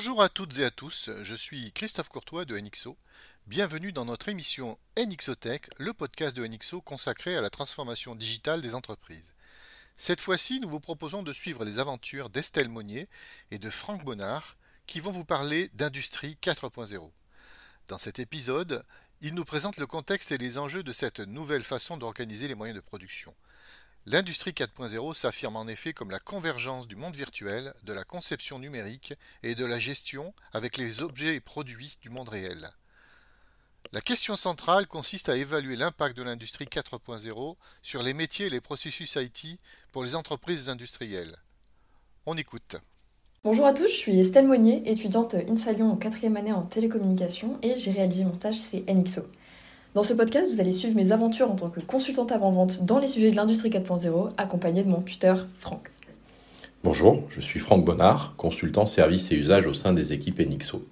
Bonjour à toutes et à tous, je suis Christophe Courtois de NXO. Bienvenue dans notre émission NXOTech, le podcast de NXO consacré à la transformation digitale des entreprises. Cette fois-ci, nous vous proposons de suivre les aventures d'Estelle Monnier et de Franck Bonnard qui vont vous parler d'Industrie 4.0. Dans cet épisode, ils nous présentent le contexte et les enjeux de cette nouvelle façon d'organiser les moyens de production. L'industrie 4.0 s'affirme en effet comme la convergence du monde virtuel, de la conception numérique et de la gestion avec les objets et produits du monde réel. La question centrale consiste à évaluer l'impact de l'industrie 4.0 sur les métiers et les processus IT pour les entreprises industrielles. On écoute. Bonjour à tous, je suis Estelle Monnier, étudiante INSA en quatrième année en télécommunication et j'ai réalisé mon stage chez NXO. Dans ce podcast, vous allez suivre mes aventures en tant que consultante avant-vente dans les sujets de l'industrie 4.0, accompagnée de mon tuteur Franck. Bonjour, je suis Franck Bonnard, consultant services et usages au sein des équipes Enixo.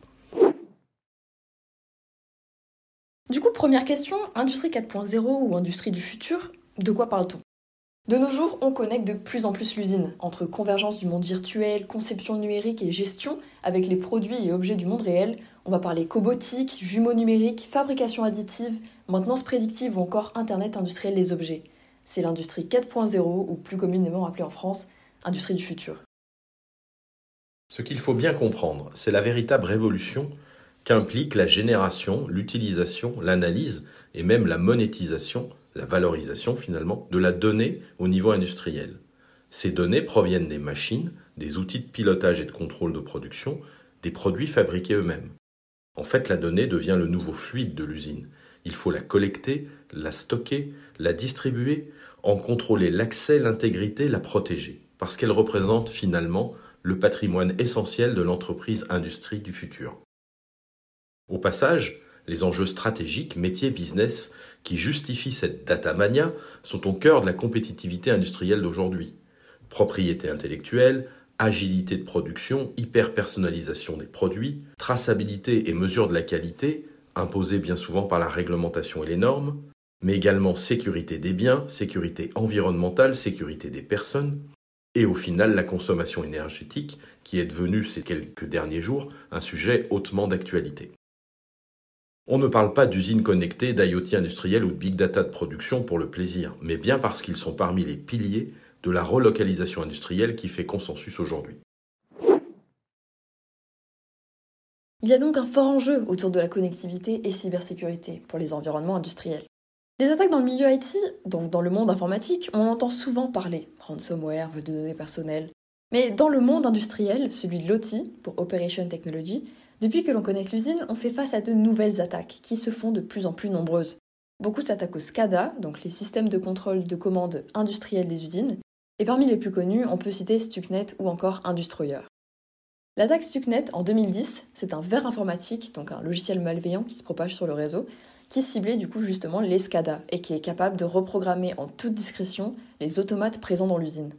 Du coup, première question, industrie 4.0 ou industrie du futur, de quoi parle-t-on? De nos jours, on connecte de plus en plus l'usine, entre convergence du monde virtuel, conception numérique et gestion, avec les produits et objets du monde réel. On va parler cobotique, jumeaux numériques, fabrication additive, maintenance prédictive ou encore Internet industriel des objets. C'est l'industrie 4.0, ou plus communément appelée en France, industrie du futur. Ce qu'il faut bien comprendre, c'est la véritable révolution qu'implique la génération, l'utilisation, l'analyse et même la monétisation la valorisation finalement de la donnée au niveau industriel. Ces données proviennent des machines, des outils de pilotage et de contrôle de production, des produits fabriqués eux-mêmes. En fait, la donnée devient le nouveau fluide de l'usine. Il faut la collecter, la stocker, la distribuer, en contrôler l'accès, l'intégrité, la protéger, parce qu'elle représente finalement le patrimoine essentiel de l'entreprise industrie du futur. Au passage, les enjeux stratégiques, métiers, business, qui justifient cette data mania sont au cœur de la compétitivité industrielle d'aujourd'hui. Propriété intellectuelle, agilité de production, hyper-personnalisation des produits, traçabilité et mesure de la qualité, imposées bien souvent par la réglementation et les normes, mais également sécurité des biens, sécurité environnementale, sécurité des personnes, et au final la consommation énergétique, qui est devenue ces quelques derniers jours un sujet hautement d'actualité. On ne parle pas d'usines connectées, d'IoT industriel ou de big data de production pour le plaisir, mais bien parce qu'ils sont parmi les piliers de la relocalisation industrielle qui fait consensus aujourd'hui. Il y a donc un fort enjeu autour de la connectivité et cybersécurité pour les environnements industriels. Les attaques dans le milieu IT, donc dans le monde informatique, on entend souvent parler ransomware, vol de données personnelles. Mais dans le monde industriel, celui de l'OT, pour Operation Technology, depuis que l'on connaît l'usine, on fait face à de nouvelles attaques qui se font de plus en plus nombreuses. Beaucoup s'attaquent au SCADA, donc les systèmes de contrôle de commande industriels des usines, et parmi les plus connus, on peut citer Stuxnet ou encore Industroyer. L'attaque Stuxnet en 2010, c'est un verre informatique, donc un logiciel malveillant qui se propage sur le réseau, qui ciblait du coup justement les SCADA et qui est capable de reprogrammer en toute discrétion les automates présents dans l'usine.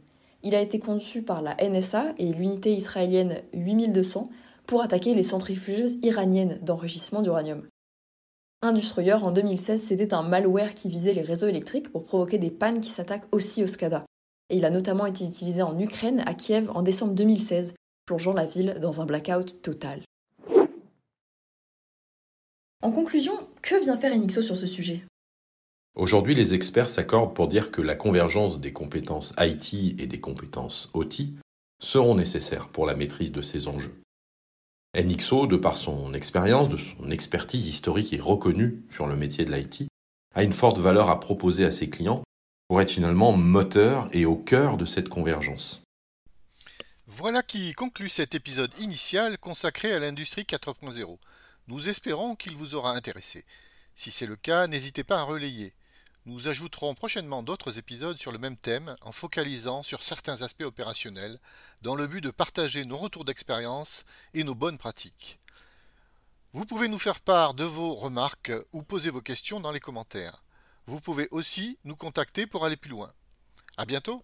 Il a été conçu par la NSA et l'unité israélienne 8200 pour attaquer les centrifugeuses iraniennes d'enrichissement d'uranium. Industroyer en 2016, c'était un malware qui visait les réseaux électriques pour provoquer des pannes qui s'attaquent aussi au SCADA. Et il a notamment été utilisé en Ukraine, à Kiev, en décembre 2016, plongeant la ville dans un blackout total. En conclusion, que vient faire Enixo sur ce sujet? Aujourd'hui, les experts s'accordent pour dire que la convergence des compétences IT et des compétences OT seront nécessaires pour la maîtrise de ces enjeux. NXO, de par son expérience, de son expertise historique et reconnue sur le métier de l'IT, a une forte valeur à proposer à ses clients pour être finalement moteur et au cœur de cette convergence. Voilà qui conclut cet épisode initial consacré à l'industrie 4.0. Nous espérons qu'il vous aura intéressé. Si c'est le cas, n'hésitez pas à relayer. Nous ajouterons prochainement d'autres épisodes sur le même thème en focalisant sur certains aspects opérationnels dans le but de partager nos retours d'expérience et nos bonnes pratiques. Vous pouvez nous faire part de vos remarques ou poser vos questions dans les commentaires. Vous pouvez aussi nous contacter pour aller plus loin. À bientôt!